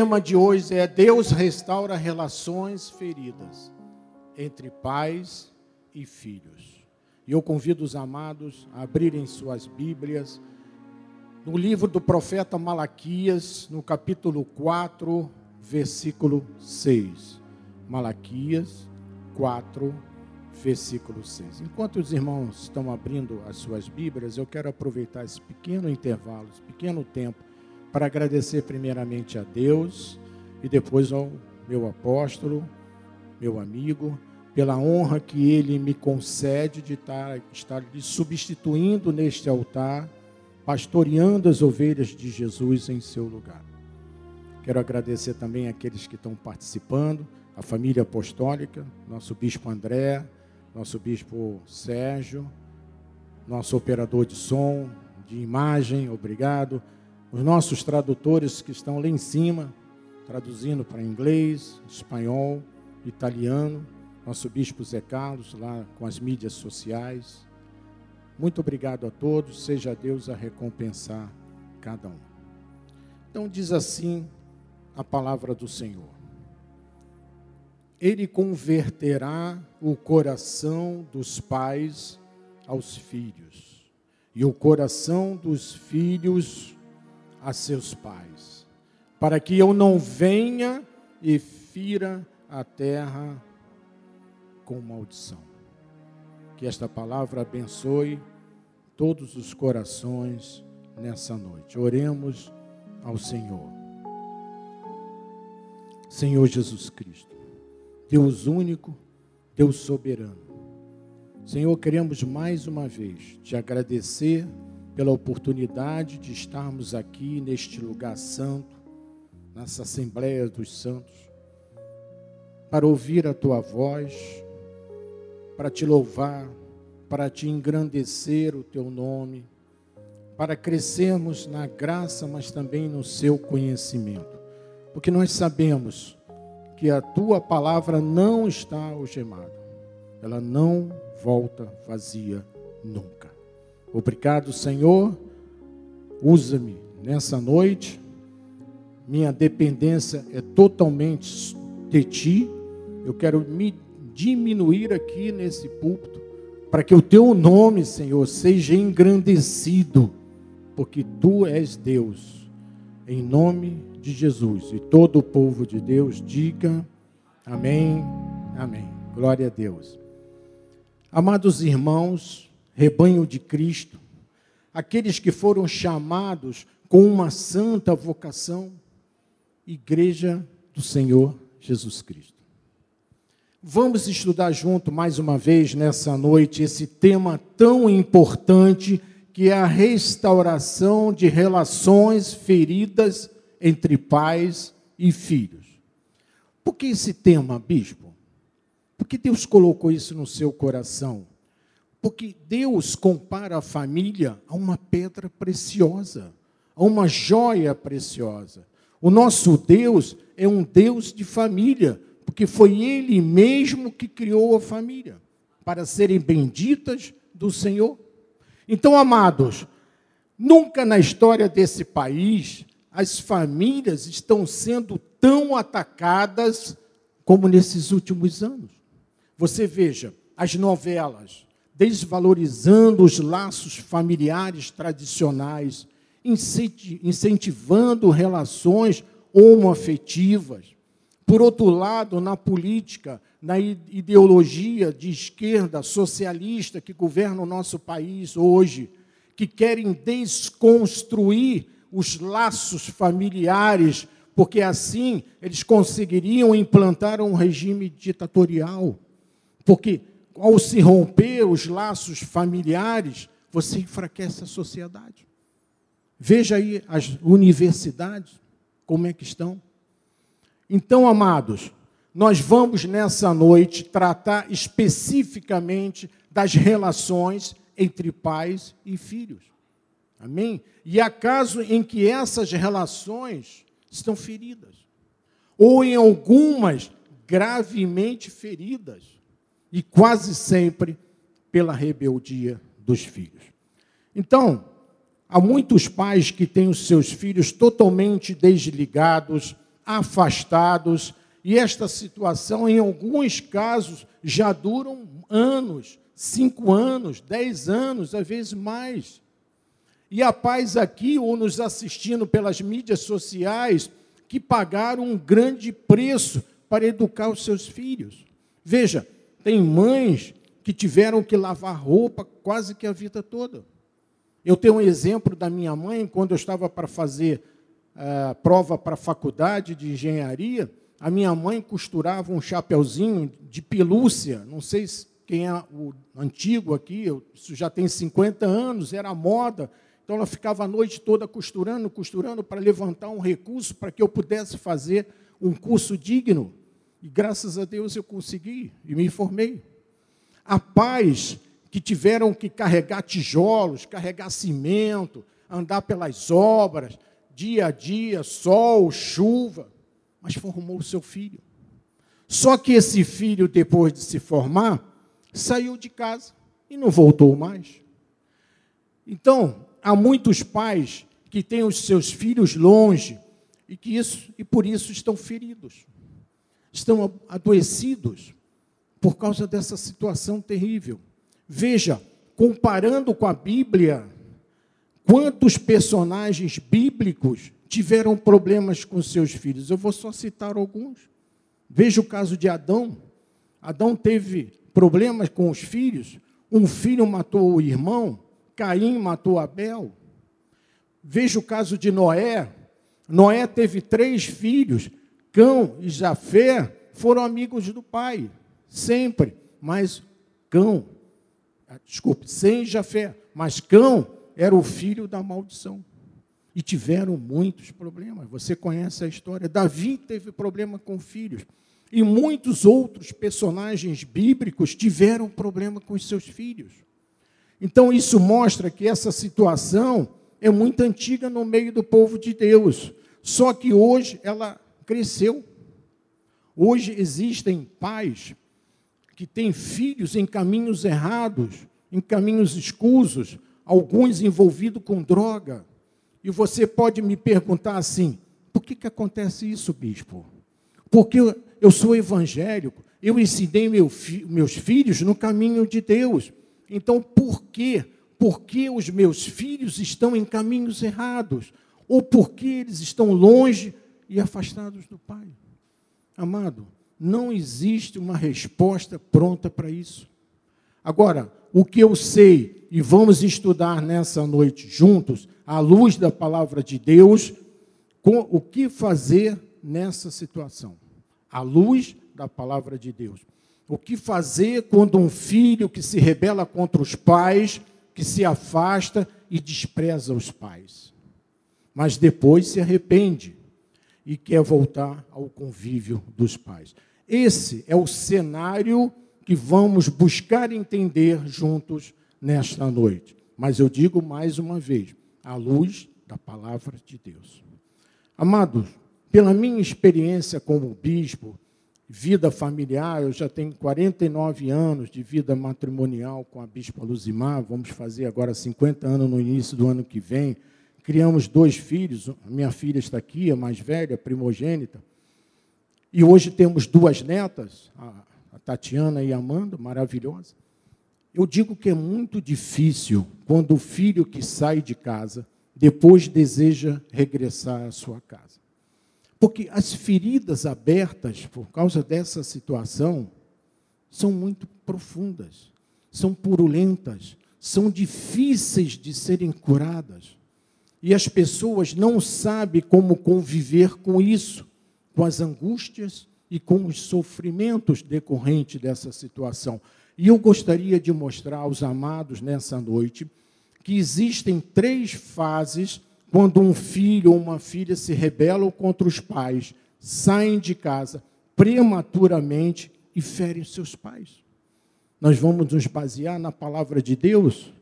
tema de hoje é Deus restaura relações feridas entre pais e filhos. E eu convido os amados a abrirem suas Bíblias no livro do profeta Malaquias, no capítulo 4, versículo 6. Malaquias 4, versículo 6. Enquanto os irmãos estão abrindo as suas Bíblias, eu quero aproveitar esse pequeno intervalo, esse pequeno tempo para agradecer primeiramente a Deus e depois ao meu apóstolo, meu amigo, pela honra que ele me concede de estar, estar lhe substituindo neste altar, pastoreando as ovelhas de Jesus em seu lugar. Quero agradecer também aqueles que estão participando, a família apostólica, nosso bispo André, nosso bispo Sérgio, nosso operador de som, de imagem, obrigado os nossos tradutores que estão lá em cima, traduzindo para inglês, espanhol, italiano, nosso bispo Zé Carlos, lá com as mídias sociais. Muito obrigado a todos, seja Deus a recompensar cada um. Então, diz assim a palavra do Senhor: Ele converterá o coração dos pais aos filhos, e o coração dos filhos a seus pais, para que eu não venha e fira a terra com maldição. Que esta palavra abençoe todos os corações nessa noite. Oremos ao Senhor. Senhor Jesus Cristo, Deus único, Deus soberano. Senhor, queremos mais uma vez te agradecer pela oportunidade de estarmos aqui neste lugar santo, nessa Assembleia dos Santos, para ouvir a tua voz, para te louvar, para te engrandecer o teu nome, para crescermos na graça, mas também no seu conhecimento. Porque nós sabemos que a tua palavra não está algemada, ela não volta vazia nunca. Obrigado, Senhor. Usa-me nessa noite. Minha dependência é totalmente de Ti. Eu quero me diminuir aqui nesse púlpito para que o Teu nome, Senhor, seja engrandecido, porque Tu és Deus. Em nome de Jesus. E todo o povo de Deus diga amém, amém. Glória a Deus. Amados irmãos, rebanho de Cristo, aqueles que foram chamados com uma santa vocação, igreja do Senhor Jesus Cristo. Vamos estudar junto mais uma vez nessa noite esse tema tão importante que é a restauração de relações feridas entre pais e filhos. Por que esse tema, bispo? Porque Deus colocou isso no seu coração porque Deus compara a família a uma pedra preciosa, a uma joia preciosa. O nosso Deus é um Deus de família, porque foi Ele mesmo que criou a família, para serem benditas do Senhor. Então, amados, nunca na história desse país as famílias estão sendo tão atacadas como nesses últimos anos. Você veja, as novelas, desvalorizando os laços familiares tradicionais, incentivando relações homoafetivas. Por outro lado, na política, na ideologia de esquerda socialista que governa o nosso país hoje, que querem desconstruir os laços familiares, porque assim eles conseguiriam implantar um regime ditatorial. Porque ao se romper os laços familiares, você enfraquece a sociedade. Veja aí as universidades, como é que estão. Então, amados, nós vamos nessa noite tratar especificamente das relações entre pais e filhos. Amém? E há em que essas relações estão feridas, ou em algumas gravemente feridas e quase sempre pela rebeldia dos filhos. Então, há muitos pais que têm os seus filhos totalmente desligados, afastados, e esta situação, em alguns casos, já duram anos, cinco anos, dez anos, às vezes mais. E há pais aqui, ou nos assistindo pelas mídias sociais, que pagaram um grande preço para educar os seus filhos. Veja, tem mães que tiveram que lavar roupa quase que a vida toda. Eu tenho um exemplo da minha mãe, quando eu estava para fazer uh, prova para a faculdade de engenharia, a minha mãe costurava um chapeuzinho de pelúcia, não sei quem é o antigo aqui, isso já tem 50 anos, era moda, então ela ficava a noite toda costurando, costurando para levantar um recurso para que eu pudesse fazer um curso digno. E graças a Deus eu consegui e me formei. Há pais que tiveram que carregar tijolos, carregar cimento, andar pelas obras, dia a dia, sol, chuva, mas formou o seu filho. Só que esse filho, depois de se formar, saiu de casa e não voltou mais. Então, há muitos pais que têm os seus filhos longe e que isso e por isso estão feridos, estão adoecidos por causa dessa situação terrível. Veja, comparando com a Bíblia, quantos personagens bíblicos tiveram problemas com seus filhos? Eu vou só citar alguns. Veja o caso de Adão. Adão teve problemas com os filhos. Um filho matou o irmão, Caim matou Abel. Veja o caso de Noé. Noé teve três filhos. Cão e Jafé foram amigos do pai, sempre. Mas Cão, ah, desculpe, sem Jafé, mas Cão era o filho da maldição. E tiveram muitos problemas. Você conhece a história. Davi teve problema com filhos. E muitos outros personagens bíblicos tiveram problema com os seus filhos. Então, isso mostra que essa situação é muito antiga no meio do povo de Deus. Só que hoje ela cresceu. Hoje existem pais que têm filhos em caminhos errados, em caminhos escusos, alguns envolvidos com droga. E você pode me perguntar assim: por que, que acontece isso, bispo? Porque eu sou evangélico, eu ensinei meu meus filhos no caminho de Deus. Então, por quê? Porque os meus filhos estão em caminhos errados? Ou porque eles estão longe e afastados do Pai? Amado, não existe uma resposta pronta para isso. Agora, o que eu sei, e vamos estudar nessa noite juntos, à luz da palavra de Deus, com o que fazer nessa situação. À luz da palavra de Deus. O que fazer quando um filho que se rebela contra os pais, que se afasta e despreza os pais, mas depois se arrepende e quer voltar ao convívio dos pais? Esse é o cenário que vamos buscar entender juntos nesta noite. Mas eu digo mais uma vez, à luz da palavra de Deus. Amados, pela minha experiência como bispo, vida familiar, eu já tenho 49 anos de vida matrimonial com a Bispa Luzimar, vamos fazer agora 50 anos no início do ano que vem. Criamos dois filhos, minha filha está aqui, a mais velha, primogênita. E hoje temos duas netas, a Tatiana e a Amanda, maravilhosas. Eu digo que é muito difícil quando o filho que sai de casa depois deseja regressar à sua casa. Porque as feridas abertas por causa dessa situação são muito profundas, são purulentas, são difíceis de serem curadas. E as pessoas não sabem como conviver com isso, com as angústias e com os sofrimentos decorrentes dessa situação. E eu gostaria de mostrar aos amados nessa noite que existem três fases quando um filho ou uma filha se rebelam contra os pais, saem de casa prematuramente e ferem seus pais. Nós vamos nos basear na palavra de Deus?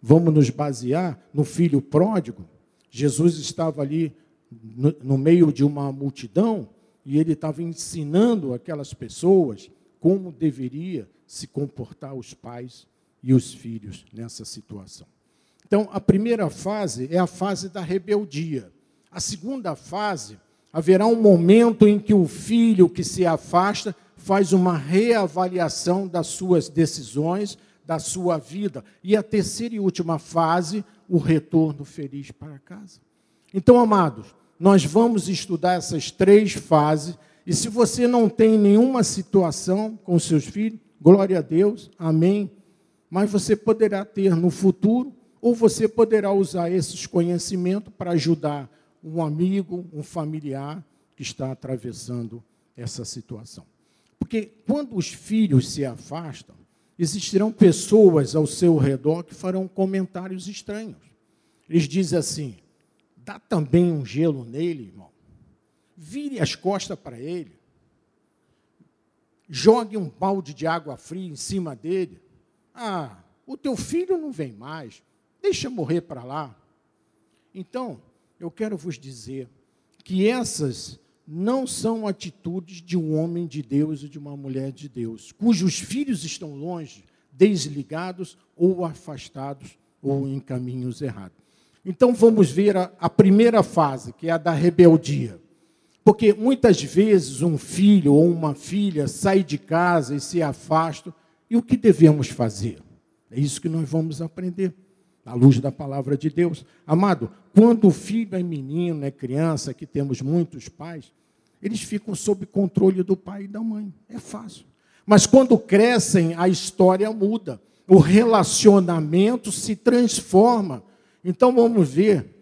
Vamos nos basear no filho pródigo? Jesus estava ali no, no meio de uma multidão e ele estava ensinando aquelas pessoas como deveria se comportar os pais e os filhos nessa situação. Então, a primeira fase é a fase da rebeldia. A segunda fase, haverá um momento em que o filho que se afasta faz uma reavaliação das suas decisões, da sua vida. E a terceira e última fase, o retorno feliz para casa. Então, amados, nós vamos estudar essas três fases. E se você não tem nenhuma situação com seus filhos, glória a Deus, amém. Mas você poderá ter no futuro, ou você poderá usar esses conhecimentos para ajudar um amigo, um familiar que está atravessando essa situação. Porque quando os filhos se afastam, existirão pessoas ao seu redor que farão comentários estranhos. Eles dizem assim: dá também um gelo nele, irmão. Vire as costas para ele. Jogue um balde de água fria em cima dele. Ah, o teu filho não vem mais. Deixa morrer para lá. Então, eu quero vos dizer que essas não são atitudes de um homem de Deus e de uma mulher de Deus, cujos filhos estão longe, desligados ou afastados ou em caminhos errados. Então vamos ver a, a primeira fase, que é a da rebeldia. Porque muitas vezes um filho ou uma filha sai de casa e se afasta, e o que devemos fazer? É isso que nós vamos aprender à luz da palavra de Deus. Amado, quando o filho é menino, é criança, que temos muitos pais, eles ficam sob controle do pai e da mãe. É fácil. Mas quando crescem, a história muda. O relacionamento se transforma. Então vamos ver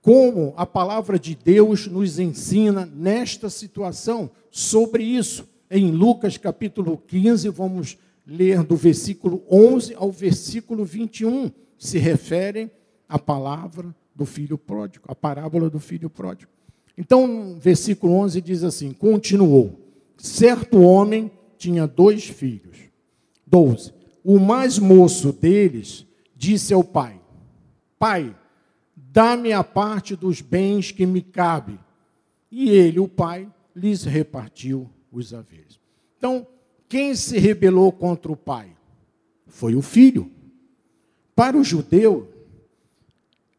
como a palavra de Deus nos ensina nesta situação sobre isso. Em Lucas capítulo 15, vamos ler do versículo 11 ao versículo 21 se referem à palavra do filho pródigo, à parábola do filho pródigo. Então, versículo 11 diz assim: Continuou. Certo homem tinha dois filhos. 12. O mais moço deles disse ao pai: Pai, dá-me a parte dos bens que me cabe. E ele, o pai, lhes repartiu os haveres. Então, quem se rebelou contra o pai? Foi o filho. Para o judeu,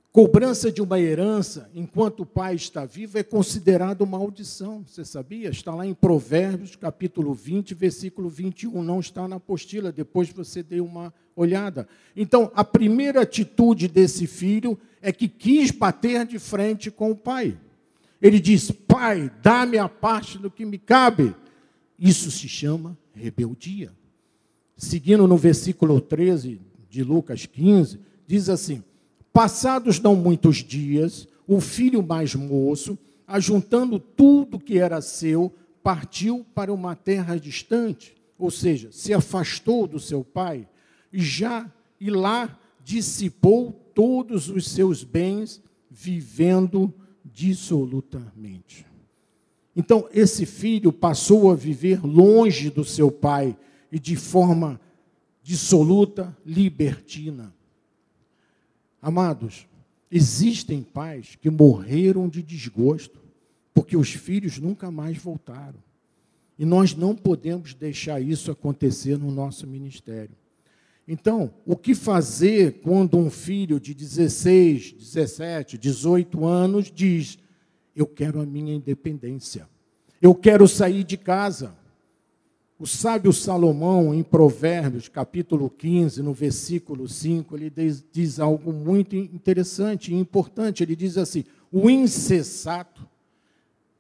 cobrança de uma herança enquanto o pai está vivo é considerado maldição. Você sabia? Está lá em Provérbios, capítulo 20, versículo 21. Não está na apostila, depois você dê uma olhada. Então, a primeira atitude desse filho é que quis bater de frente com o pai. Ele diz: Pai, dá-me a parte do que me cabe. Isso se chama rebeldia. Seguindo no versículo 13 de Lucas 15, diz assim: Passados não muitos dias, o filho mais moço, ajuntando tudo que era seu, partiu para uma terra distante, ou seja, se afastou do seu pai, e já e lá dissipou todos os seus bens, vivendo dissolutamente. Então, esse filho passou a viver longe do seu pai e de forma dissoluta, libertina. Amados, existem pais que morreram de desgosto, porque os filhos nunca mais voltaram. E nós não podemos deixar isso acontecer no nosso ministério. Então, o que fazer quando um filho de 16, 17, 18 anos diz: Eu quero a minha independência, eu quero sair de casa? O sábio Salomão, em Provérbios, capítulo 15, no versículo 5, ele diz algo muito interessante e importante. Ele diz assim: O insensato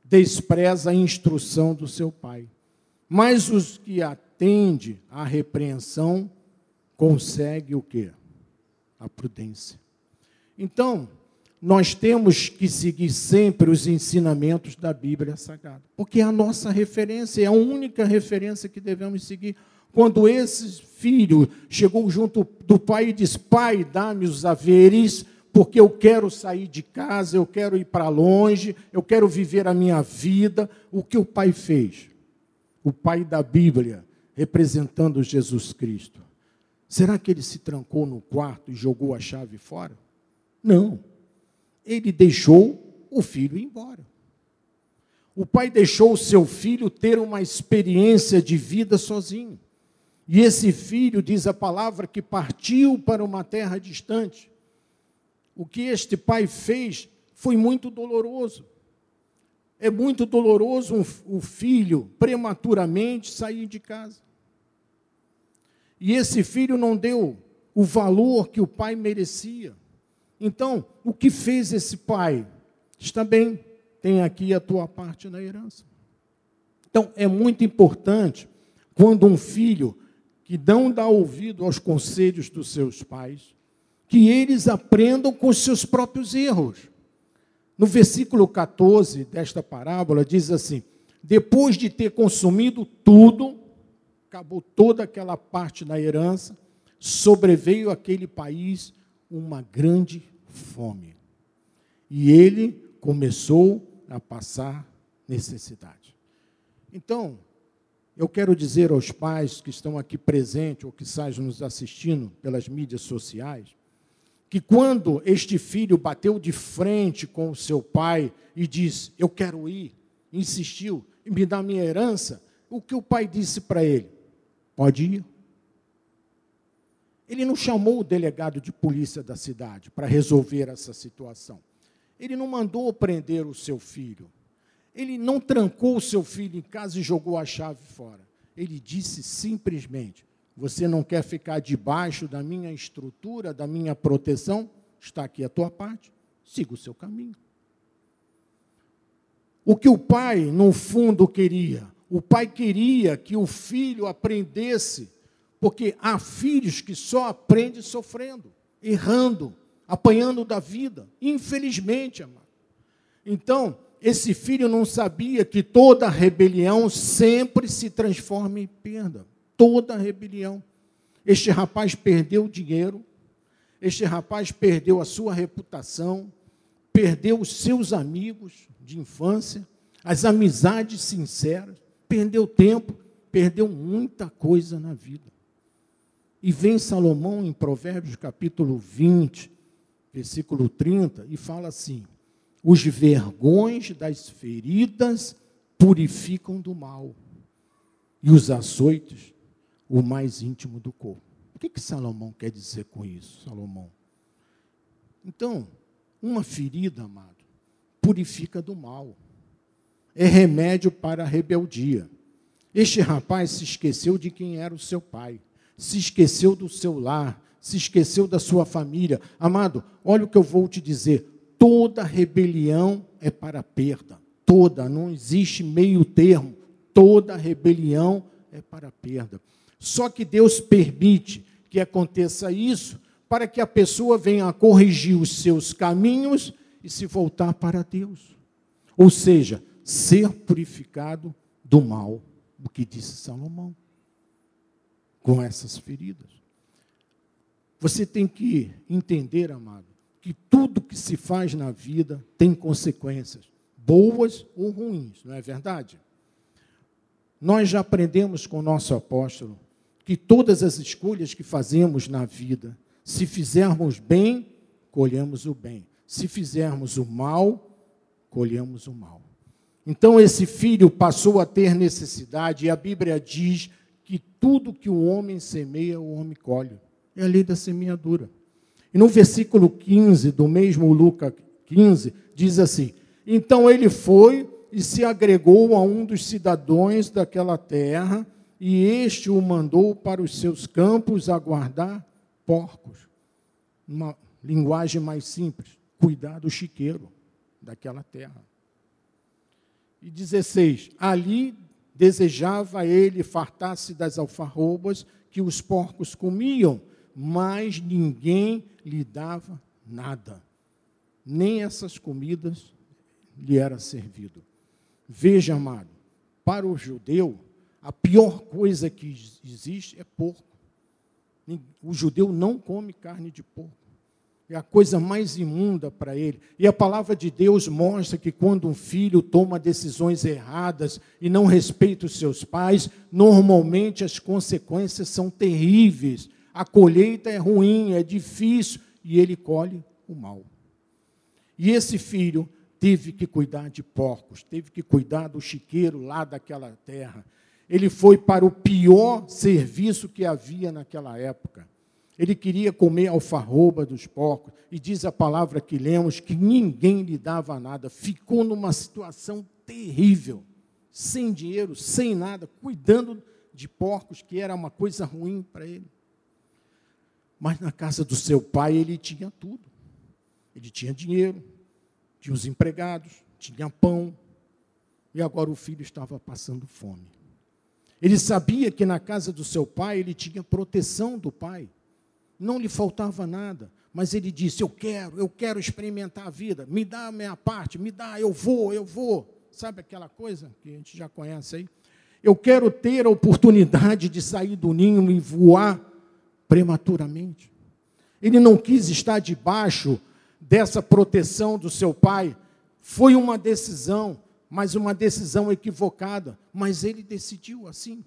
despreza a instrução do seu pai, mas os que atende à repreensão consegue o quê? A prudência. Então, nós temos que seguir sempre os ensinamentos da Bíblia Sagrada, porque é a nossa referência, é a única referência que devemos seguir. Quando esse filho chegou junto do pai e disse: Pai, dá-me os haveres, porque eu quero sair de casa, eu quero ir para longe, eu quero viver a minha vida. O que o pai fez? O pai da Bíblia, representando Jesus Cristo. Será que ele se trancou no quarto e jogou a chave fora? Não ele deixou o filho embora. O pai deixou o seu filho ter uma experiência de vida sozinho. E esse filho, diz a palavra, que partiu para uma terra distante. O que este pai fez foi muito doloroso. É muito doloroso um, o filho prematuramente sair de casa. E esse filho não deu o valor que o pai merecia. Então, o que fez esse pai? Está bem, tem aqui a tua parte na herança. Então, é muito importante quando um filho que não dá ouvido aos conselhos dos seus pais, que eles aprendam com os seus próprios erros. No versículo 14 desta parábola, diz assim: depois de ter consumido tudo, acabou toda aquela parte da herança, sobreveio àquele país uma grande fome. E ele começou a passar necessidade. Então, eu quero dizer aos pais que estão aqui presentes ou que estão nos assistindo pelas mídias sociais, que quando este filho bateu de frente com o seu pai e disse: Eu quero ir, insistiu em me dar minha herança, o que o pai disse para ele? Pode ir. Ele não chamou o delegado de polícia da cidade para resolver essa situação. Ele não mandou prender o seu filho. Ele não trancou o seu filho em casa e jogou a chave fora. Ele disse simplesmente: Você não quer ficar debaixo da minha estrutura, da minha proteção? Está aqui a tua parte, siga o seu caminho. O que o pai, no fundo, queria? O pai queria que o filho aprendesse, porque há filhos que só aprendem sofrendo, errando, apanhando da vida, infelizmente, amado. Então, esse filho não sabia que toda rebelião sempre se transforma em perda. Toda rebelião. Este rapaz perdeu dinheiro, este rapaz perdeu a sua reputação, perdeu os seus amigos de infância, as amizades sinceras, perdeu tempo, perdeu muita coisa na vida. E vem Salomão em Provérbios capítulo 20, versículo 30, e fala assim: os vergões das feridas purificam do mal, e os açoites, o mais íntimo do corpo. O que, que Salomão quer dizer com isso, Salomão? Então, uma ferida, amado, purifica do mal. É remédio para a rebeldia. Este rapaz se esqueceu de quem era o seu pai, se esqueceu do seu lar, se esqueceu da sua família. Amado, olha o que eu vou te dizer toda rebelião é para perda. Toda, não existe meio termo. Toda rebelião é para perda. Só que Deus permite que aconteça isso para que a pessoa venha a corrigir os seus caminhos e se voltar para Deus. Ou seja, ser purificado do mal, o que disse Salomão, com essas feridas. Você tem que entender, amado, que tudo que se faz na vida tem consequências, boas ou ruins, não é verdade? Nós já aprendemos com o nosso apóstolo que todas as escolhas que fazemos na vida, se fizermos bem, colhemos o bem. Se fizermos o mal, colhemos o mal. Então esse filho passou a ter necessidade, e a Bíblia diz que tudo que o homem semeia, o homem colhe. É a lei da semeadura. E no versículo 15 do mesmo Lucas 15, diz assim: Então ele foi e se agregou a um dos cidadãos daquela terra, e este o mandou para os seus campos a guardar porcos. Uma linguagem mais simples, cuidar do chiqueiro daquela terra. E 16: Ali desejava ele fartar-se das alfarrobas que os porcos comiam, mas ninguém lhe dava nada. Nem essas comidas lhe era servido. Veja, amado, para o judeu, a pior coisa que existe é porco. O judeu não come carne de porco. É a coisa mais imunda para ele. E a palavra de Deus mostra que quando um filho toma decisões erradas e não respeita os seus pais, normalmente as consequências são terríveis a colheita é ruim, é difícil, e ele colhe o mal. E esse filho teve que cuidar de porcos, teve que cuidar do chiqueiro lá daquela terra. Ele foi para o pior serviço que havia naquela época. Ele queria comer alfarroba dos porcos, e diz a palavra que lemos que ninguém lhe dava nada. Ficou numa situação terrível, sem dinheiro, sem nada, cuidando de porcos, que era uma coisa ruim para ele. Mas na casa do seu pai ele tinha tudo. Ele tinha dinheiro, tinha os empregados, tinha pão, e agora o filho estava passando fome. Ele sabia que na casa do seu pai ele tinha proteção do pai, não lhe faltava nada, mas ele disse: Eu quero, eu quero experimentar a vida, me dá a minha parte, me dá, eu vou, eu vou. Sabe aquela coisa que a gente já conhece aí? Eu quero ter a oportunidade de sair do ninho e voar prematuramente. Ele não quis estar debaixo dessa proteção do seu pai. Foi uma decisão, mas uma decisão equivocada. Mas ele decidiu assim.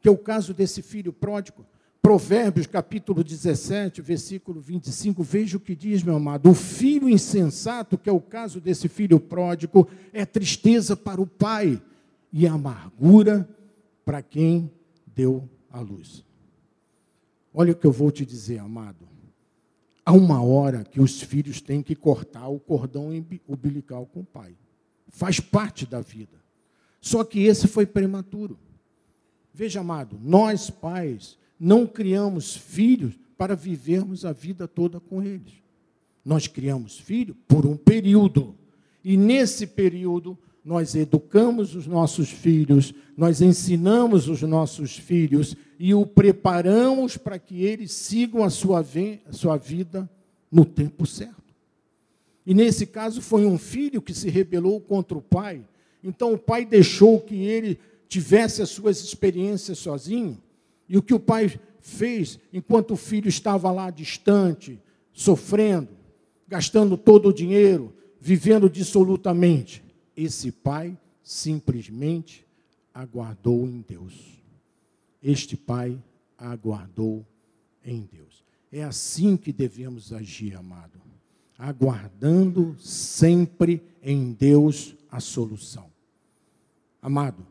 Que é o caso desse filho pródigo. Provérbios capítulo 17, versículo 25, veja o que diz, meu amado. O filho insensato, que é o caso desse filho pródigo, é tristeza para o pai e amargura para quem deu a luz. Olha o que eu vou te dizer, amado. Há uma hora que os filhos têm que cortar o cordão umbilical com o pai. Faz parte da vida. Só que esse foi prematuro. Veja, amado, nós pais não criamos filhos para vivermos a vida toda com eles. Nós criamos filho por um período. E nesse período nós educamos os nossos filhos, nós ensinamos os nossos filhos e o preparamos para que eles sigam a sua, a sua vida no tempo certo. E nesse caso foi um filho que se rebelou contra o pai. Então o pai deixou que ele tivesse as suas experiências sozinho. E o que o pai fez, enquanto o filho estava lá distante, sofrendo, gastando todo o dinheiro, vivendo dissolutamente, esse pai simplesmente aguardou em Deus. Este pai aguardou em Deus. É assim que devemos agir, amado. Aguardando sempre em Deus a solução. Amado,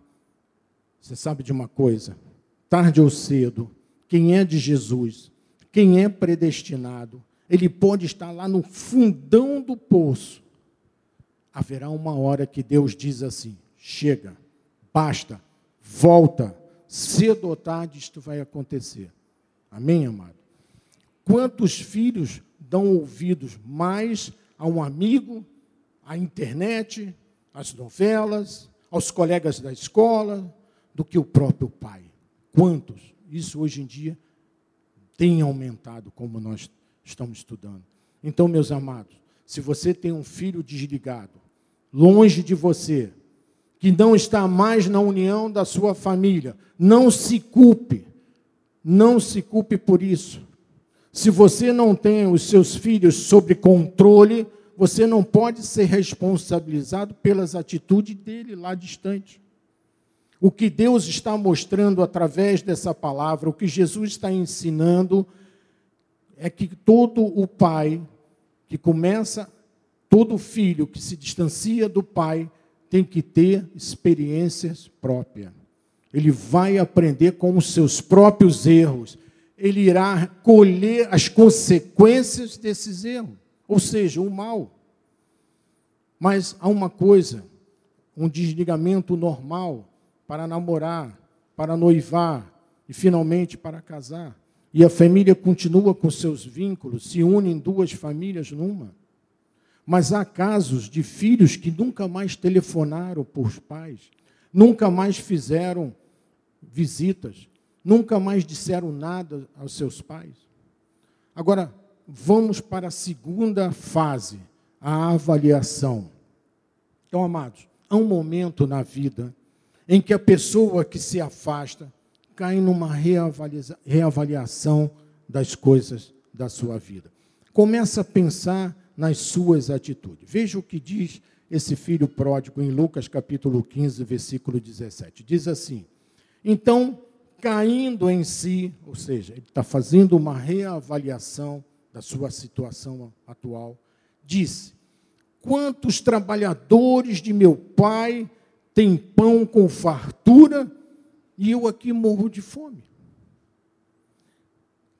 você sabe de uma coisa? Tarde ou cedo, quem é de Jesus, quem é predestinado, ele pode estar lá no fundão do poço, haverá uma hora que Deus diz assim: chega, basta, volta, cedo ou tarde isto vai acontecer. Amém, amado? Quantos filhos dão ouvidos mais a um amigo, à internet, às novelas, aos colegas da escola, do que o próprio pai? Quantos? Isso hoje em dia tem aumentado, como nós estamos estudando. Então, meus amados, se você tem um filho desligado, longe de você, que não está mais na união da sua família, não se culpe, não se culpe por isso. Se você não tem os seus filhos sob controle, você não pode ser responsabilizado pelas atitudes dele lá distante. O que Deus está mostrando através dessa palavra, o que Jesus está ensinando, é que todo o pai que começa Todo filho que se distancia do pai tem que ter experiências próprias. Ele vai aprender com os seus próprios erros. Ele irá colher as consequências desses erros, ou seja, o mal. Mas há uma coisa, um desligamento normal para namorar, para noivar e finalmente para casar. E a família continua com seus vínculos, se unem duas famílias numa. Mas há casos de filhos que nunca mais telefonaram para os pais, nunca mais fizeram visitas, nunca mais disseram nada aos seus pais. Agora, vamos para a segunda fase, a avaliação. Então, amados, há um momento na vida em que a pessoa que se afasta cai numa reavaliação das coisas da sua vida. Começa a pensar nas suas atitudes. Veja o que diz esse filho pródigo em Lucas capítulo 15, versículo 17. Diz assim: Então, caindo em si, ou seja, ele está fazendo uma reavaliação da sua situação atual, disse: Quantos trabalhadores de meu pai têm pão com fartura e eu aqui morro de fome?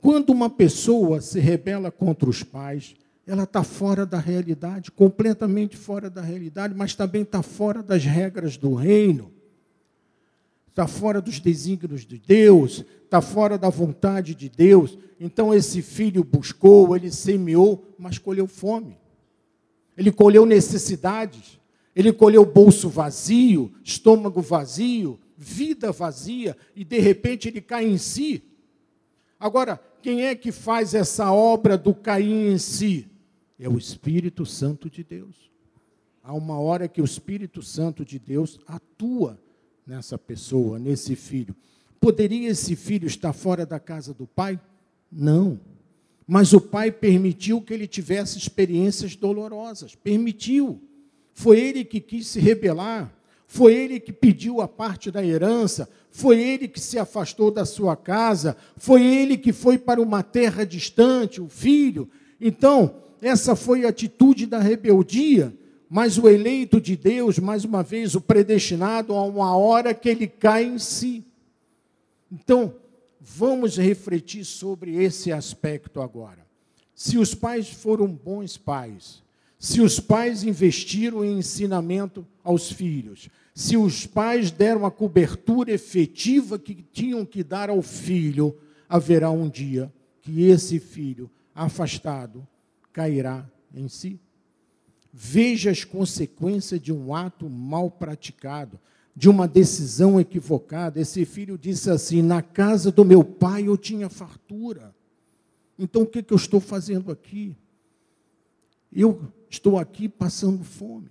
Quando uma pessoa se rebela contra os pais, ela está fora da realidade, completamente fora da realidade, mas também está fora das regras do reino, está fora dos desígnios de Deus, está fora da vontade de Deus. Então esse filho buscou, ele semeou, mas colheu fome. Ele colheu necessidades, ele colheu bolso vazio, estômago vazio, vida vazia, e de repente ele cai em si. Agora, quem é que faz essa obra do cair em si? É o Espírito Santo de Deus. Há uma hora que o Espírito Santo de Deus atua nessa pessoa, nesse filho. Poderia esse filho estar fora da casa do pai? Não. Mas o pai permitiu que ele tivesse experiências dolorosas. Permitiu. Foi ele que quis se rebelar. Foi ele que pediu a parte da herança. Foi ele que se afastou da sua casa. Foi ele que foi para uma terra distante, o filho. Então, essa foi a atitude da rebeldia, mas o eleito de Deus, mais uma vez, o predestinado, a uma hora que ele cai em si. Então, vamos refletir sobre esse aspecto agora. Se os pais foram bons pais, se os pais investiram em ensinamento aos filhos, se os pais deram a cobertura efetiva que tinham que dar ao filho, haverá um dia que esse filho afastado cairá em si. Veja as consequências de um ato mal praticado, de uma decisão equivocada. Esse filho disse assim: Na casa do meu pai eu tinha fartura. Então o que, que eu estou fazendo aqui? Eu estou aqui passando fome.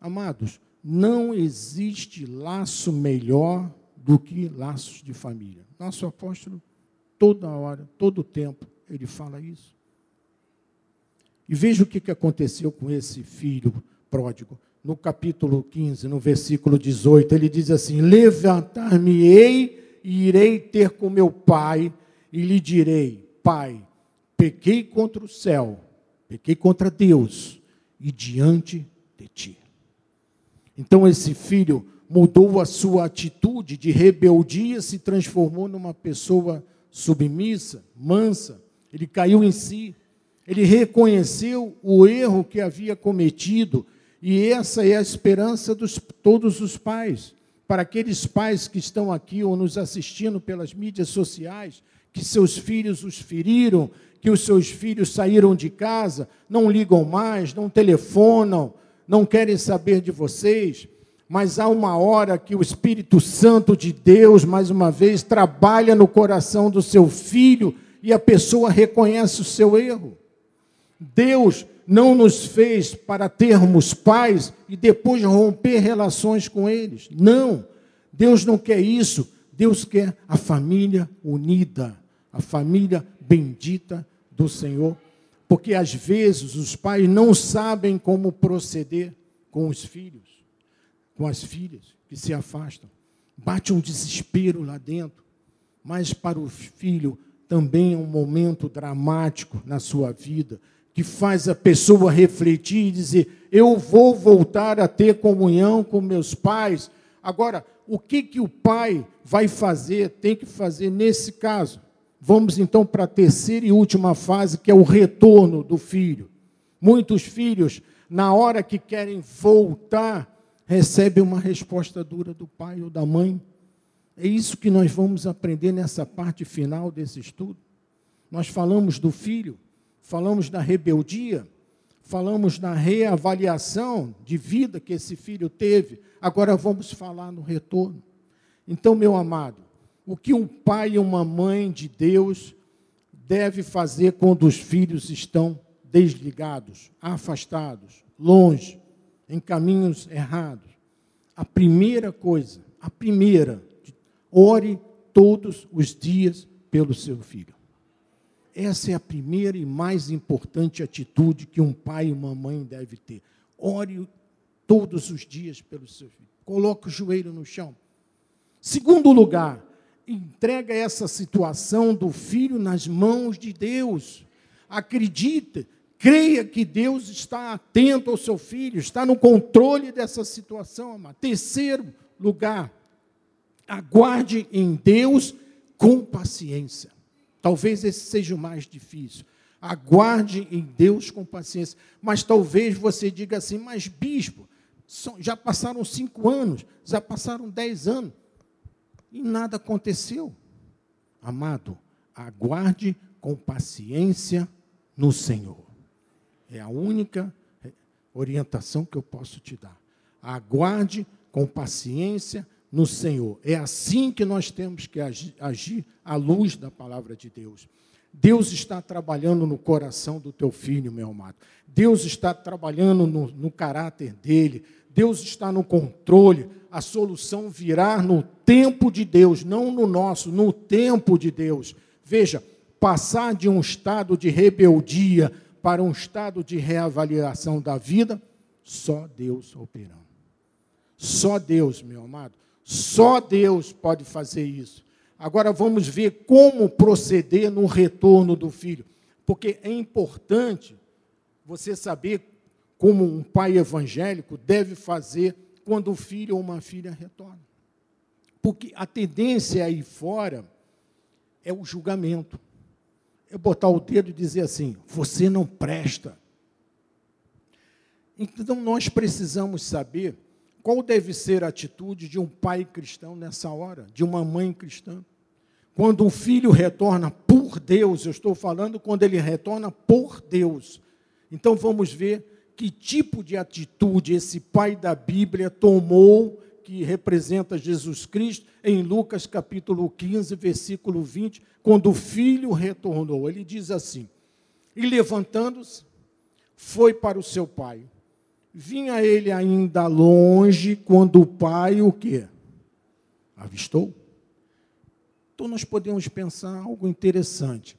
Amados, não existe laço melhor do que laços de família. Nosso apóstolo, toda hora, todo tempo, ele fala isso. E veja o que aconteceu com esse filho pródigo. No capítulo 15, no versículo 18, ele diz assim: Levantar-me-ei e irei ter com meu pai, e lhe direi: Pai, pequei contra o céu, pequei contra Deus, e diante de ti. Então esse filho mudou a sua atitude de rebeldia, se transformou numa pessoa submissa, mansa, ele caiu em si ele reconheceu o erro que havia cometido, e essa é a esperança de todos os pais. Para aqueles pais que estão aqui ou nos assistindo pelas mídias sociais, que seus filhos os feriram, que os seus filhos saíram de casa, não ligam mais, não telefonam, não querem saber de vocês, mas há uma hora que o Espírito Santo de Deus, mais uma vez, trabalha no coração do seu filho e a pessoa reconhece o seu erro. Deus não nos fez para termos pais e depois romper relações com eles. Não. Deus não quer isso. Deus quer a família unida, a família bendita do Senhor. Porque às vezes os pais não sabem como proceder com os filhos, com as filhas que se afastam. Bate um desespero lá dentro. Mas para o filho também é um momento dramático na sua vida que faz a pessoa refletir e dizer: eu vou voltar a ter comunhão com meus pais. Agora, o que, que o pai vai fazer, tem que fazer nesse caso? Vamos então para a terceira e última fase, que é o retorno do filho. Muitos filhos, na hora que querem voltar, recebem uma resposta dura do pai ou da mãe. É isso que nós vamos aprender nessa parte final desse estudo. Nós falamos do filho, falamos da rebeldia, falamos na reavaliação de vida que esse filho teve, agora vamos falar no retorno. Então, meu amado, o que um pai e uma mãe de Deus deve fazer quando os filhos estão desligados, afastados, longe, em caminhos errados? A primeira coisa, a primeira, ore todos os dias pelo seu filho. Essa é a primeira e mais importante atitude que um pai e uma mãe deve ter. Ore todos os dias pelo seu filho. Coloque o joelho no chão. Segundo lugar, entrega essa situação do filho nas mãos de Deus. Acredite, creia que Deus está atento ao seu filho, está no controle dessa situação, amado. Terceiro lugar, aguarde em Deus com paciência. Talvez esse seja o mais difícil. Aguarde em Deus com paciência. Mas talvez você diga assim, mas bispo, já passaram cinco anos, já passaram dez anos, e nada aconteceu. Amado, aguarde com paciência no Senhor. É a única orientação que eu posso te dar. Aguarde com paciência no Senhor. É assim que nós temos que agir, agir à luz da palavra de Deus. Deus está trabalhando no coração do teu filho, meu amado. Deus está trabalhando no, no caráter dele. Deus está no controle. A solução virá no tempo de Deus, não no nosso, no tempo de Deus. Veja, passar de um estado de rebeldia para um estado de reavaliação da vida, só Deus operando. Só Deus, meu amado. Só Deus pode fazer isso. Agora vamos ver como proceder no retorno do filho. Porque é importante você saber como um pai evangélico deve fazer quando o filho ou uma filha retorna. Porque a tendência aí fora é o julgamento. É botar o dedo e dizer assim: você não presta. Então nós precisamos saber qual deve ser a atitude de um pai cristão nessa hora, de uma mãe cristã? Quando o filho retorna por Deus, eu estou falando quando ele retorna por Deus. Então vamos ver que tipo de atitude esse pai da Bíblia tomou, que representa Jesus Cristo, em Lucas capítulo 15, versículo 20, quando o filho retornou. Ele diz assim: E levantando-se, foi para o seu pai Vinha ele ainda longe quando o pai o quê? Avistou. Então nós podemos pensar algo interessante.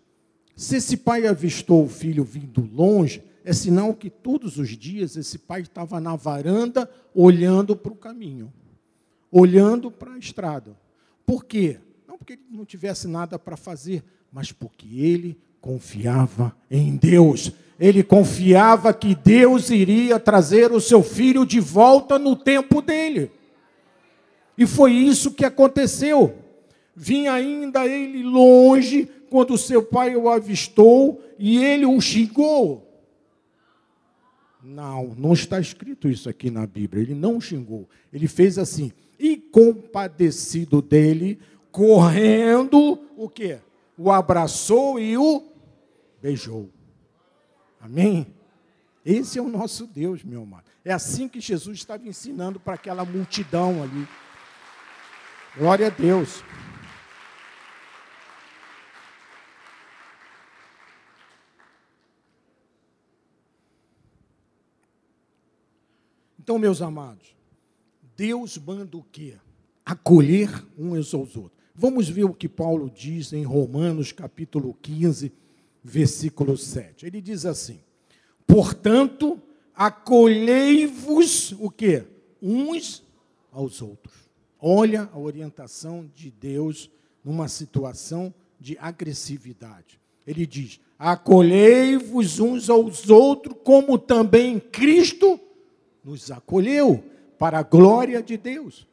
Se esse pai avistou o filho vindo longe, é sinal que todos os dias esse pai estava na varanda olhando para o caminho, olhando para a estrada. Por quê? Não porque ele não tivesse nada para fazer, mas porque ele confiava em Deus ele confiava que Deus iria trazer o seu filho de volta no tempo dele. E foi isso que aconteceu. Vinha ainda ele longe quando seu pai o avistou e ele o xingou. Não, não está escrito isso aqui na Bíblia. Ele não xingou. Ele fez assim. E compadecido dele, correndo, o quê? O abraçou e o beijou. Amém? Esse é o nosso Deus, meu amado. É assim que Jesus estava ensinando para aquela multidão ali. Glória a Deus. Então, meus amados, Deus manda o quê? Acolher uns aos outros. Vamos ver o que Paulo diz em Romanos capítulo 15, versículo 7. Ele diz assim: Portanto, acolhei-vos o quê? Uns aos outros. Olha a orientação de Deus numa situação de agressividade. Ele diz: Acolhei-vos uns aos outros, como também Cristo nos acolheu, para a glória de Deus.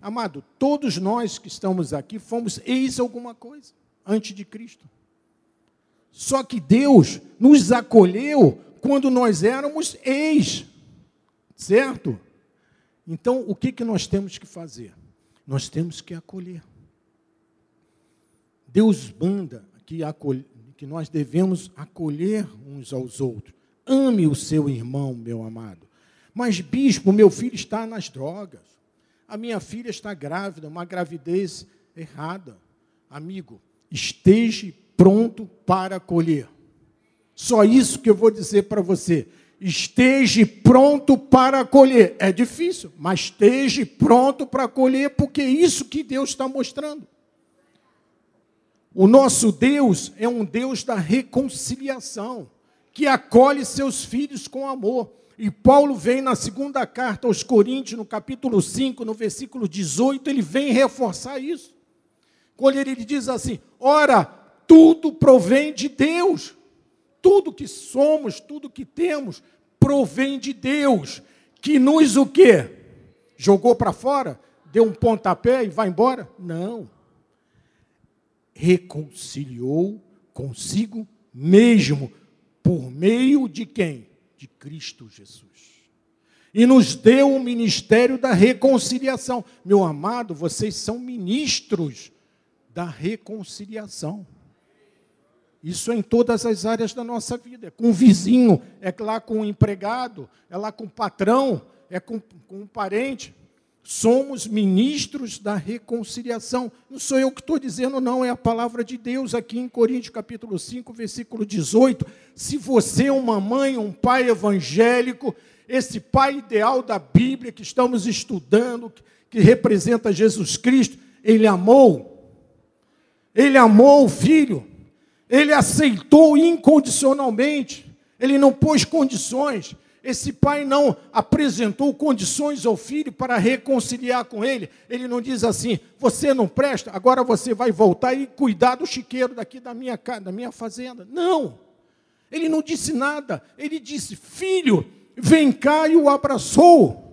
Amado, todos nós que estamos aqui fomos ex alguma coisa antes de Cristo. Só que Deus nos acolheu quando nós éramos ex, certo? Então, o que, que nós temos que fazer? Nós temos que acolher. Deus manda que, acolhe, que nós devemos acolher uns aos outros. Ame o seu irmão, meu amado. Mas, bispo, meu filho está nas drogas. A minha filha está grávida, uma gravidez errada. Amigo, esteja pronto para colher. Só isso que eu vou dizer para você. Esteja pronto para colher. É difícil, mas esteja pronto para colher, porque é isso que Deus está mostrando. O nosso Deus é um Deus da reconciliação, que acolhe seus filhos com amor. E Paulo vem na segunda carta aos Coríntios, no capítulo 5, no versículo 18, ele vem reforçar isso. Quando ele diz assim: Ora, tudo provém de Deus. Tudo que somos, tudo que temos, provém de Deus, que nos o quê? Jogou para fora? Deu um pontapé e vai embora? Não. Reconciliou consigo mesmo por meio de quem? De Cristo Jesus. E nos deu o ministério da reconciliação. Meu amado, vocês são ministros da reconciliação. Isso é em todas as áreas da nossa vida. É com o vizinho, é lá com o empregado, é lá com o patrão, é com, com o parente. Somos ministros da reconciliação. Não sou eu que estou dizendo, não, é a palavra de Deus aqui em Coríntios capítulo 5, versículo 18. Se você é uma mãe, um pai evangélico, esse pai ideal da Bíblia que estamos estudando, que representa Jesus Cristo, ele amou. Ele amou o filho. Ele aceitou incondicionalmente. Ele não pôs condições. Esse pai não apresentou condições ao filho para reconciliar com ele. Ele não diz assim: você não presta, agora você vai voltar e cuidar do chiqueiro daqui da minha casa, da minha fazenda. Não. Ele não disse nada. Ele disse: filho, vem cá e o abraçou.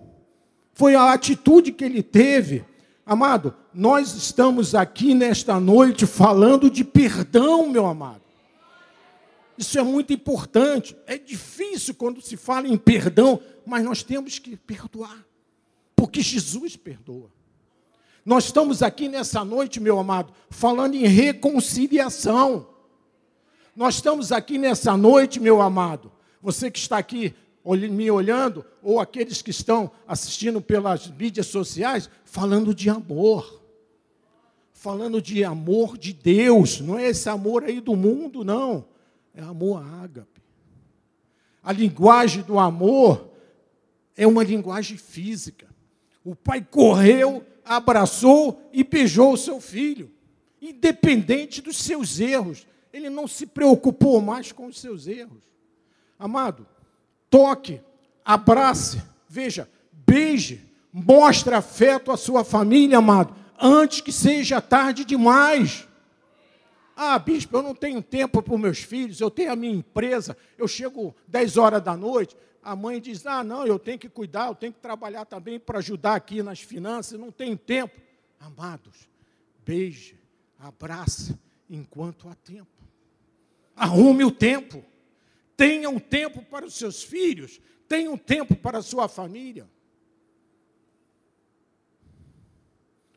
Foi a atitude que ele teve. Amado, nós estamos aqui nesta noite falando de perdão, meu amado. Isso é muito importante. É difícil quando se fala em perdão, mas nós temos que perdoar, porque Jesus perdoa. Nós estamos aqui nessa noite, meu amado, falando em reconciliação. Nós estamos aqui nessa noite, meu amado, você que está aqui me olhando, ou aqueles que estão assistindo pelas mídias sociais, falando de amor. Falando de amor de Deus, não é esse amor aí do mundo, não é amor ágape. A linguagem do amor é uma linguagem física. O pai correu, abraçou e beijou o seu filho, independente dos seus erros. Ele não se preocupou mais com os seus erros. Amado, toque, abrace, veja, beije, mostre afeto à sua família, amado, antes que seja tarde demais. Ah, bispo, eu não tenho tempo para os meus filhos, eu tenho a minha empresa, eu chego 10 horas da noite, a mãe diz: Ah, não, eu tenho que cuidar, eu tenho que trabalhar também para ajudar aqui nas finanças, não tenho tempo. Amados, beije, abrace enquanto há tempo. Arrume o tempo. Tenha um tempo para os seus filhos, tenha um tempo para a sua família.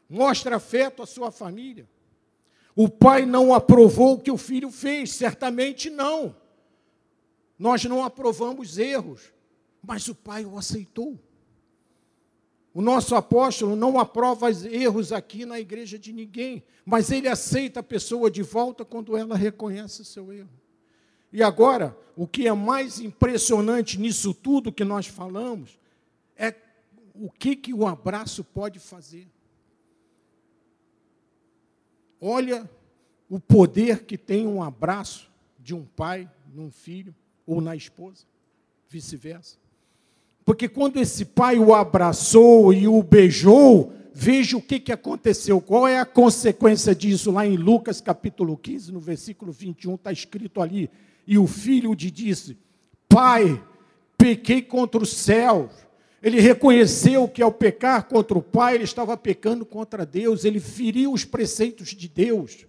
Mostre afeto à sua família. O pai não aprovou o que o filho fez, certamente não. Nós não aprovamos erros, mas o pai o aceitou. O nosso apóstolo não aprova erros aqui na igreja de ninguém, mas ele aceita a pessoa de volta quando ela reconhece seu erro. E agora, o que é mais impressionante nisso tudo que nós falamos é o que, que o abraço pode fazer. Olha o poder que tem um abraço de um pai num filho ou na esposa, vice-versa. Porque quando esse pai o abraçou e o beijou, veja o que, que aconteceu. Qual é a consequência disso? Lá em Lucas capítulo 15, no versículo 21, está escrito ali. E o filho lhe disse: Pai, pequei contra o céu ele reconheceu que ao pecar contra o Pai, ele estava pecando contra Deus, ele feriu os preceitos de Deus.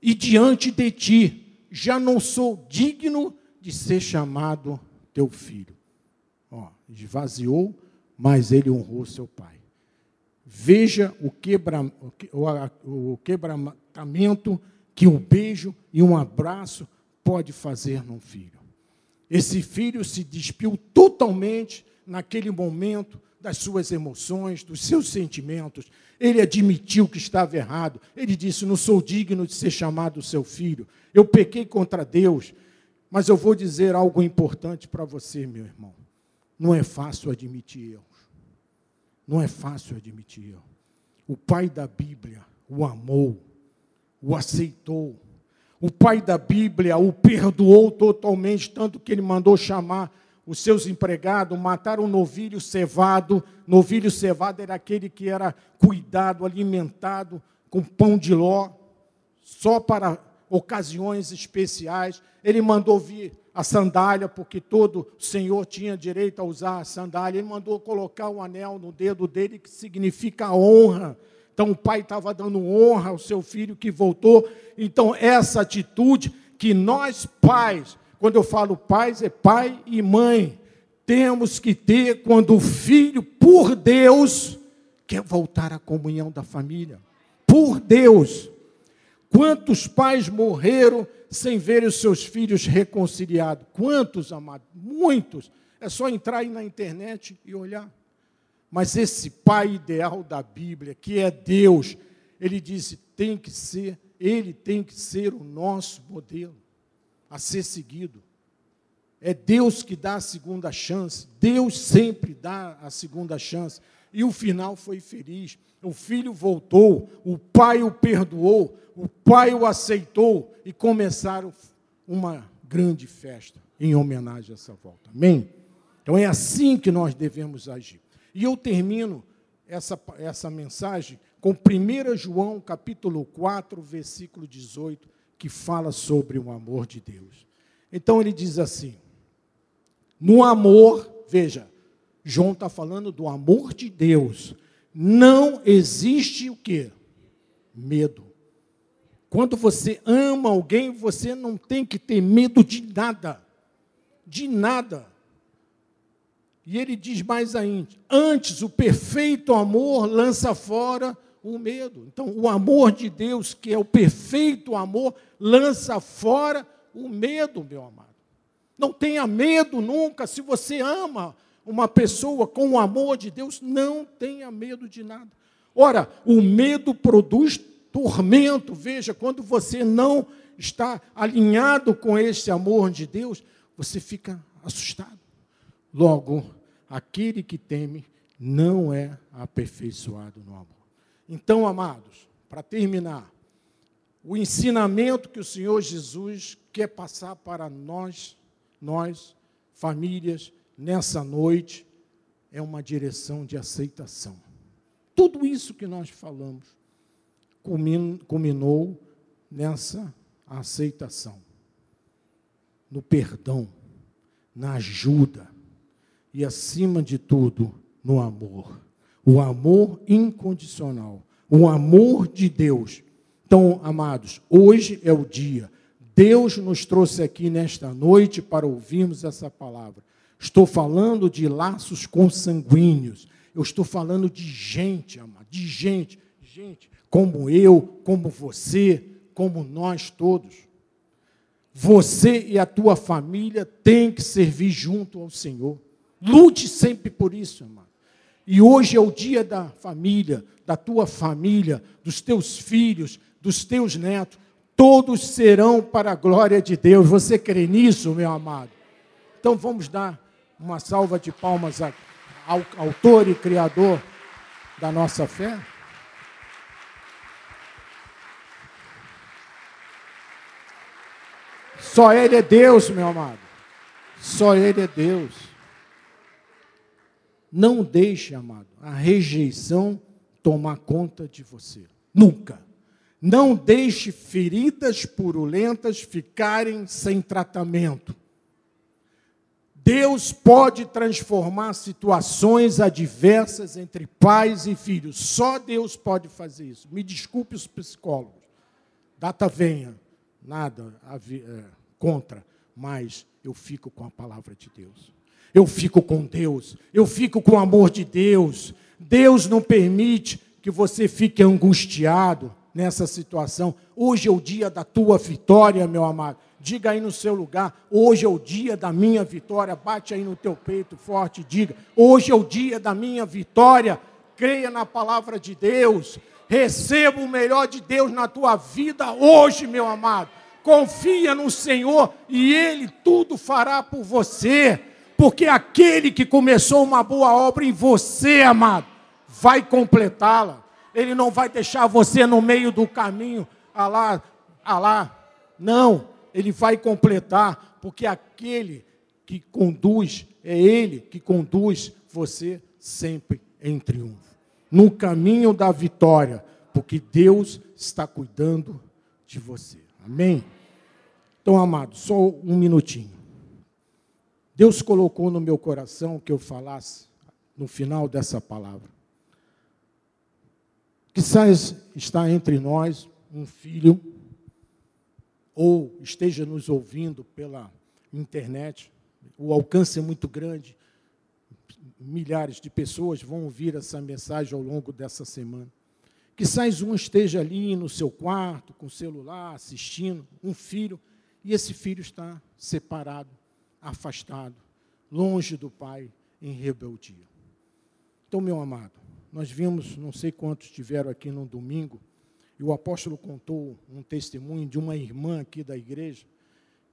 E diante de ti, já não sou digno de ser chamado teu filho. Ó, esvaziou, mas ele honrou seu pai. Veja o, quebra, o, quebrantamento que um beijo e um abraço pode fazer num filho. Esse filho se despiu totalmente naquele momento das suas emoções, dos seus sentimentos. Ele admitiu que estava errado. Ele disse: Não sou digno de ser chamado seu filho. Eu pequei contra Deus. Mas eu vou dizer algo importante para você, meu irmão. Não é fácil admitir erros. Não é fácil admitir erros. O pai da Bíblia o amou, o aceitou. O pai da Bíblia o perdoou totalmente, tanto que ele mandou chamar os seus empregados, mataram um novilho cevado. Novilho cevado era aquele que era cuidado, alimentado com pão de ló, só para ocasiões especiais. Ele mandou vir a sandália, porque todo senhor tinha direito a usar a sandália. Ele mandou colocar um anel no dedo dele, que significa honra. Então o pai estava dando honra ao seu filho que voltou. Então, essa atitude que nós, pais, Quando eu falo pais, é pai e mãe. Temos que ter quando o filho, por Deus, quer voltar à comunhão da família. Por Deus. Quantos pais morreram sem ver os seus filhos reconciliados? Quantos, amados? Muitos. É só entrar aí na internet e olhar. Mas esse pai ideal da Bíblia, que é Deus, ele disse: tem que ser, ele tem que ser o nosso modelo a ser seguido. É Deus que dá a segunda chance, Deus sempre dá a segunda chance. E o final foi feliz. O filho voltou, o pai o perdoou, o pai o aceitou e começaram uma grande festa em homenagem a essa volta. Amém? Então é assim que nós devemos agir. E eu termino essa, essa mensagem com 1 João capítulo 4, versículo 18, que fala sobre o amor de Deus. Então ele diz assim: no amor, veja, João está falando do amor de Deus. Não existe o que? Medo. Quando você ama alguém, você não tem que ter medo de nada. De nada. E ele diz mais ainda: antes, o perfeito amor lança fora o medo. Então, o amor de Deus, que é o perfeito amor, lança fora o medo, meu amado. Não tenha medo nunca, se você ama uma pessoa com o amor de Deus, não tenha medo de nada. Ora, o medo produz tormento. Veja, quando você não está alinhado com esse amor de Deus, você fica assustado. Logo, aquele que teme não é aperfeiçoado no amor. Então, amados, para terminar, o ensinamento que o Senhor Jesus quer passar para nós, nós, famílias, nessa noite, é uma direção de aceitação. Tudo isso que nós falamos culminou nessa aceitação, no perdão, na ajuda e, acima de tudo, no amor o amor incondicional, o amor de Deus. Então, amados, hoje é o dia. Deus nos trouxe aqui nesta noite para ouvirmos essa palavra. Estou falando de laços consanguíneos. Eu estou falando de gente, amado, de gente, gente como eu, como você, como nós todos. Você e a tua família têm que servir junto ao Senhor. Lute sempre por isso, amado. E hoje é o dia da família, da tua família, dos teus filhos, dos teus netos. Todos serão para a glória de Deus. Você crê nisso, meu amado? Então vamos dar uma salva de palmas ao autor e criador da nossa fé. Só Ele é Deus, meu amado. Só Ele é Deus. Não deixe, amado, a rejeição tomar conta de você. Nunca. Não deixe feridas purulentas ficarem sem tratamento. Deus pode transformar situações adversas entre pais e filhos. Só Deus pode fazer isso. Me desculpe os psicólogos. Data venha. Nada é, contra. Mas eu fico com a palavra de Deus eu fico com Deus, eu fico com o amor de Deus. Deus não permite que você fique angustiado nessa situação. Hoje é o dia da tua vitória, meu amado. Diga aí no seu lugar, hoje é o dia da minha vitória. Bate aí no teu peito forte diga: hoje é o dia da minha vitória. Creia na palavra de Deus. Receba o melhor de Deus na tua vida hoje, meu amado. Confia no Senhor e Ele tudo fará por você porque aquele que começou uma boa obra em você, amado, vai completá-la. Ele não vai deixar você no meio do caminho, a lá, a lá. Não, ele vai completar, porque aquele que conduz, é ele que conduz você sempre em triunfo. No caminho da vitória, porque Deus está cuidando de você. Amém? Então, amado, só um minutinho. Deus colocou no meu coração que eu falasse no final dessa palavra. Quizás está entre nós um filho, ou esteja nos ouvindo pela, internet. O alcance é muito grande. Milhares de pessoas vão ouvir essa mensagem ao longo dessa semana. Que sais um esteja ali no seu quarto, com o celular, assistindo, um filho, e esse filho está separado, afastado, longe do pai, em rebeldia. Então, meu amado, nós vimos, não sei quantos tiveram aqui no domingo, e o apóstolo contou um testemunho de uma irmã aqui da igreja,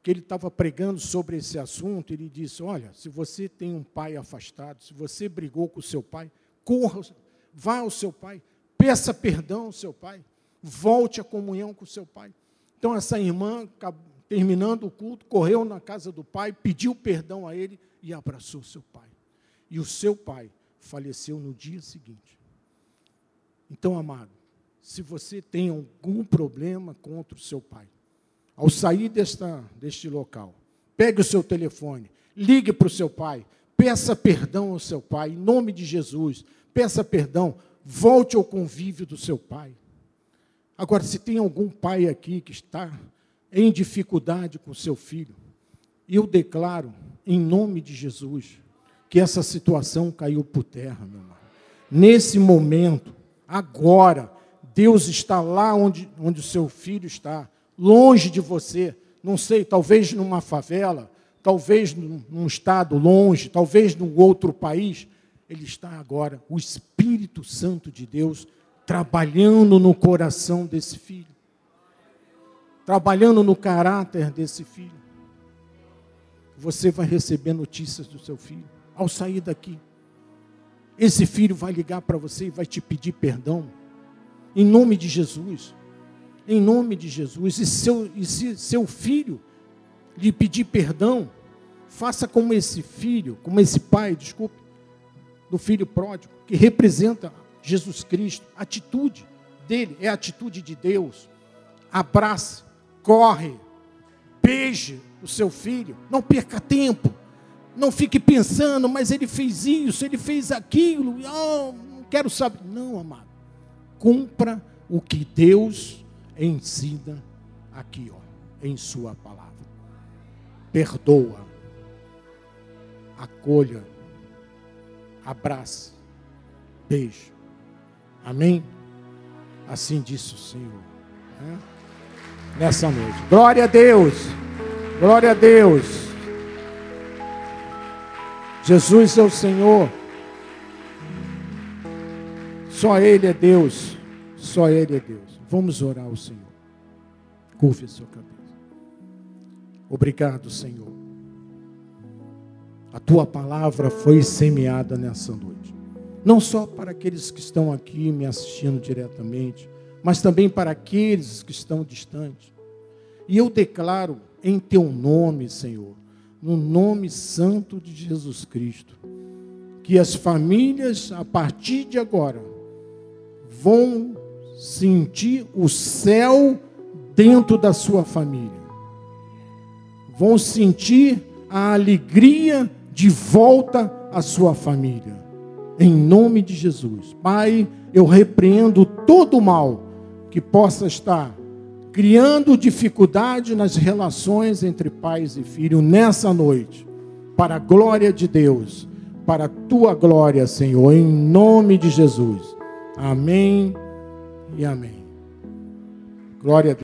que ele estava pregando sobre esse assunto, ele disse: Olha, se você tem um pai afastado, se você brigou com o seu pai, corra, vá ao seu pai, peça perdão ao seu pai, volte à comunhão com o seu pai. Então, essa irmã, terminando o culto, correu na casa do pai, pediu perdão a ele e abraçou seu pai. E o seu pai faleceu no dia seguinte. Então, amado, se você tem algum problema contra o seu pai, ao sair desta, deste local, pegue o seu telefone, ligue para o seu pai, peça perdão ao seu pai, em nome de Jesus, peça perdão, volte ao convívio do seu pai. Agora, se tem algum pai aqui que está em dificuldade com seu filho, eu declaro, em nome de Jesus, que essa situação caiu por terra, meu irmão. Nesse momento, agora, Deus está lá onde, onde o seu filho está, longe de você, não sei, talvez numa favela, talvez num, num estado longe, talvez num outro país. Ele está agora, o Espírito Santo de Deus, trabalhando no coração desse filho, trabalhando no caráter desse filho. Você vai receber notícias do seu filho ao sair daqui. Esse filho vai ligar para você e vai te pedir perdão. Em nome de Jesus. Em nome de Jesus. E, seu, e se seu filho lhe pedir perdão, faça como esse filho, como esse pai, desculpe, do filho pródigo, que representa Jesus Cristo. A atitude dele é a atitude de Deus. Abrace, corre, beije o seu filho. Não perca tempo. Não fique pensando, mas ele fez isso, ele fez aquilo, oh, não quero saber. Não, amado. Cumpra o que Deus ensina aqui, ó, em Sua palavra. Perdoa, acolha, abraça, beijo. Amém? Assim disse o Senhor. Né? Nessa noite. Glória a Deus. Glória a Deus. Jesus é o Senhor. Só Ele é Deus. Só Ele é Deus. Vamos orar ao Senhor. Curve a sua cabeça. Obrigado, Senhor. A tua palavra foi semeada nessa noite. Não só para aqueles que estão aqui me assistindo diretamente, mas também para aqueles que estão distantes. E eu declaro em teu nome, Senhor, no nome santo de Jesus Cristo. Que as famílias, a partir de agora, vão sentir o céu dentro da sua família. Vão sentir a alegria de volta à sua família. Em nome de Jesus. Pai, eu repreendo todo o mal que possa estar criando dificuldade nas relações entre pais e filhos nessa noite, para a glória de Deus, para a tua glória, Senhor, em nome de Jesus. Amém e amém. Glória a Deus.